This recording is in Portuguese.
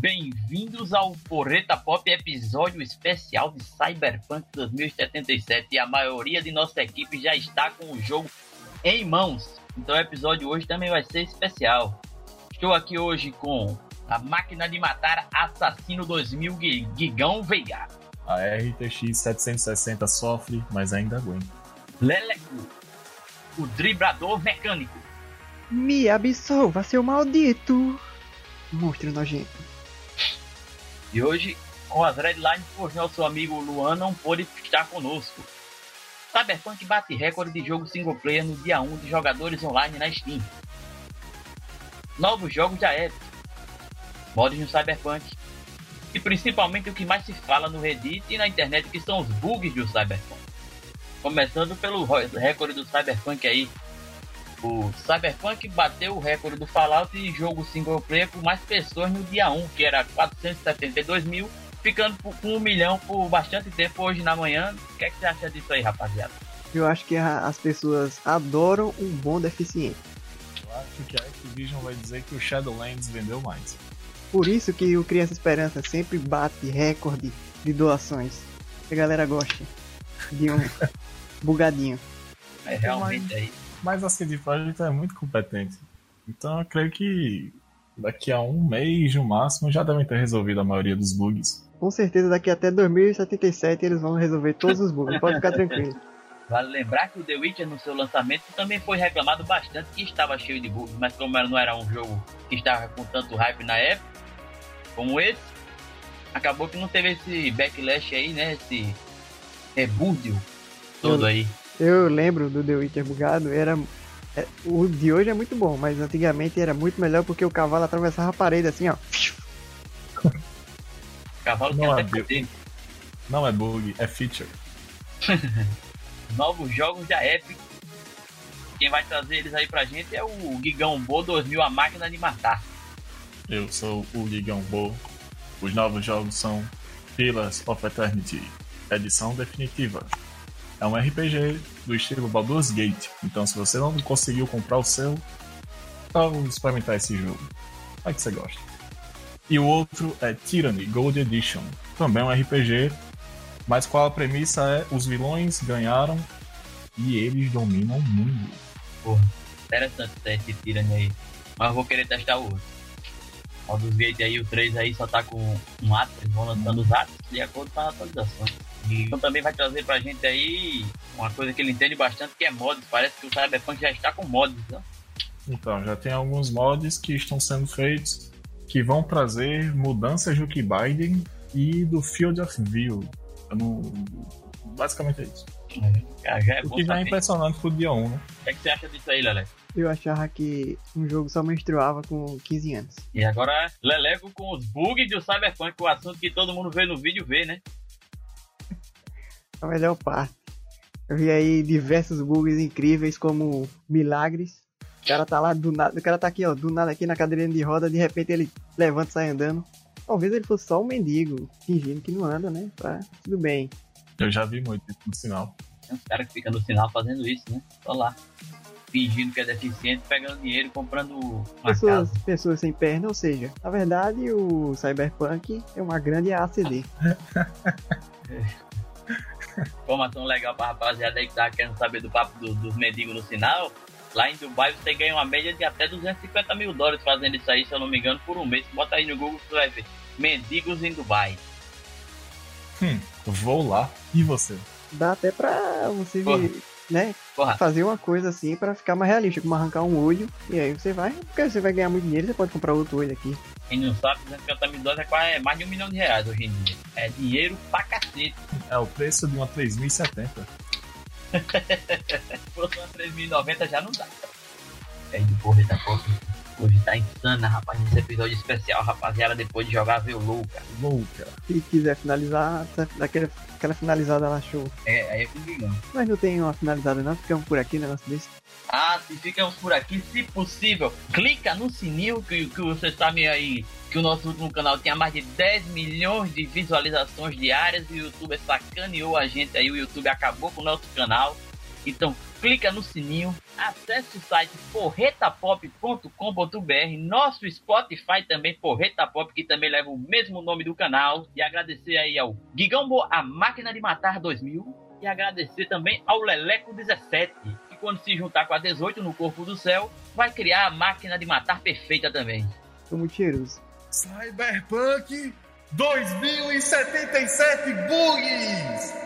Bem-vindos ao Porreta Pop episódio especial de Cyberpunk 2077 e a maioria de nossa equipe já está com o jogo em mãos. Então o episódio hoje também vai ser especial. Estou aqui hoje com a máquina de matar assassino 2000 Gigão Veiga. A RTX 760 sofre, mas ainda aguenta. Leleco, o driblador mecânico. Me absolva, seu maldito! Monstro nojento. E hoje, com as Redlines, por nosso amigo Luan não pôde estar conosco. Cyberpunk bate recorde de jogo single player no dia 1 de jogadores online na Steam. Novos jogos da Epic. Modos no Cyberpunk. E principalmente o que mais se fala no Reddit e na internet que são os bugs do Cyberpunk. Começando pelo recorde do Cyberpunk aí, o Cyberpunk bateu o recorde do Fallout de jogo single player com mais pessoas no dia 1, que era 472 mil, ficando com um milhão por bastante tempo hoje na manhã. O que, é que você acha disso aí, rapaziada? Eu acho que a, as pessoas adoram um bom deficiente. Eu acho que a Activision vai dizer que o Shadowlands vendeu mais. Por isso que o Criança Esperança sempre bate recorde de doações. A galera gosta de um bugadinho. É realmente aí. Mas a CD Projekt é muito competente. Então eu creio que daqui a um mês, no máximo, já devem ter resolvido a maioria dos bugs. Com certeza daqui até 2077 eles vão resolver todos os bugs, pode ficar tranquilo. Vale lembrar que o The Witcher no seu lançamento também foi reclamado bastante que estava cheio de bugs, mas como não era um jogo que estava com tanto hype na época, como esse, acabou que não teve esse backlash aí, né? Esse rebúdio todo aí. Eu lembro do The Witcher bugado, era. É, o de hoje é muito bom, mas antigamente era muito melhor porque o cavalo atravessava a parede assim, ó. cavalo não é, bug. não é bug, é feature. Novos jogos da Epic. Quem vai trazer eles aí pra gente é o Gigão Bo 2000, a máquina de matar. Eu sou o Gigão Bo. Os novos jogos são Pillars of Eternity, edição definitiva. É um RPG do estilo Baldur's Gate. Então, se você não conseguiu comprar o seu, vamos experimentar esse jogo. Vai que você gosta. E o outro é Tyranny Gold Edition. Também um RPG, mas qual a premissa é os vilões ganharam e eles dominam o mundo. Porra, interessante esse Tyranny aí. Mas vou querer testar o outro. Gate aí, o 3 aí só tá com um ato, eles vão lançando os atos de acordo com as atualizações. Então também vai trazer pra gente aí uma coisa que ele entende bastante, que é mods. Parece que o Cyberpunk já está com mods, né? Então, já tem alguns mods que estão sendo feitos que vão trazer mudanças do Keybinding e do Field of View. Não... Basicamente é isso. É, já é o que já é impressionante pro dia 1, né? O que, é que você acha disso aí, Lele? Eu achava que um jogo só menstruava com 15 anos. E agora, Lelego com os bugs do Cyberpunk, o assunto que todo mundo vê no vídeo vê, né? a melhor parte. Eu vi aí diversos bugs incríveis como milagres. O cara tá lá do nada, o cara tá aqui, ó, do nada aqui na cadeirinha de roda, de repente ele levanta e sai andando. Talvez ele fosse só um mendigo, fingindo que não anda, né? Tá tudo bem. Eu já vi muito isso no sinal. Tem uns caras que ficam no sinal fazendo isso, né? Só lá. Fingindo que é deficiente, pegando dinheiro e comprando uma pessoas, casa. pessoas sem perna, ou seja, na verdade o Cyberpunk é uma grande ACD. Informação legal pra rapaziada aí que tá querendo saber do papo do, dos mendigos no sinal. Lá em Dubai você ganha uma média de até 250 mil dólares fazendo isso aí, se eu não me engano, por um mês. Bota aí no Google que você vai ver. Mendigos em Dubai. Hum, vou lá. E você? Dá até pra você ver, né? Porra. Fazer uma coisa assim pra ficar mais realista, como arrancar um olho. E aí você vai, porque você vai ganhar muito dinheiro, você pode comprar outro olho aqui. Quem não sabe, 250 mil dólares é quase mais de um milhão de reais hoje em dia. É dinheiro pra cacete. É o preço de uma 3070. Se fosse uma 3090 já não dá. É de porra, tá porra. Hoje tá insana, rapaz, esse episódio especial, rapaziada, depois de jogar veio louca. Louca. Se quiser finalizar, daquela aquela finalizada lá show. É, aí é comigo. Mas não tem uma finalizada não, ficamos por aqui, negócio desse. Ah, se ficamos por aqui, se possível, clica no sininho que, que você sabe aí que o nosso último canal tinha mais de 10 milhões de visualizações diárias e o YouTube sacaneou a gente aí, o YouTube acabou com o nosso canal. Então, clica no sininho, acesse o site porretapop.com.br, nosso Spotify também, Porreta Pop, que também leva o mesmo nome do canal, e agradecer aí ao Gigambo, a Máquina de Matar 2000, e agradecer também ao Leleco 17, que quando se juntar com a 18 no Corpo do Céu, vai criar a Máquina de Matar perfeita também. Tô muito cheiroso. Cyberpunk 2077 Bugs!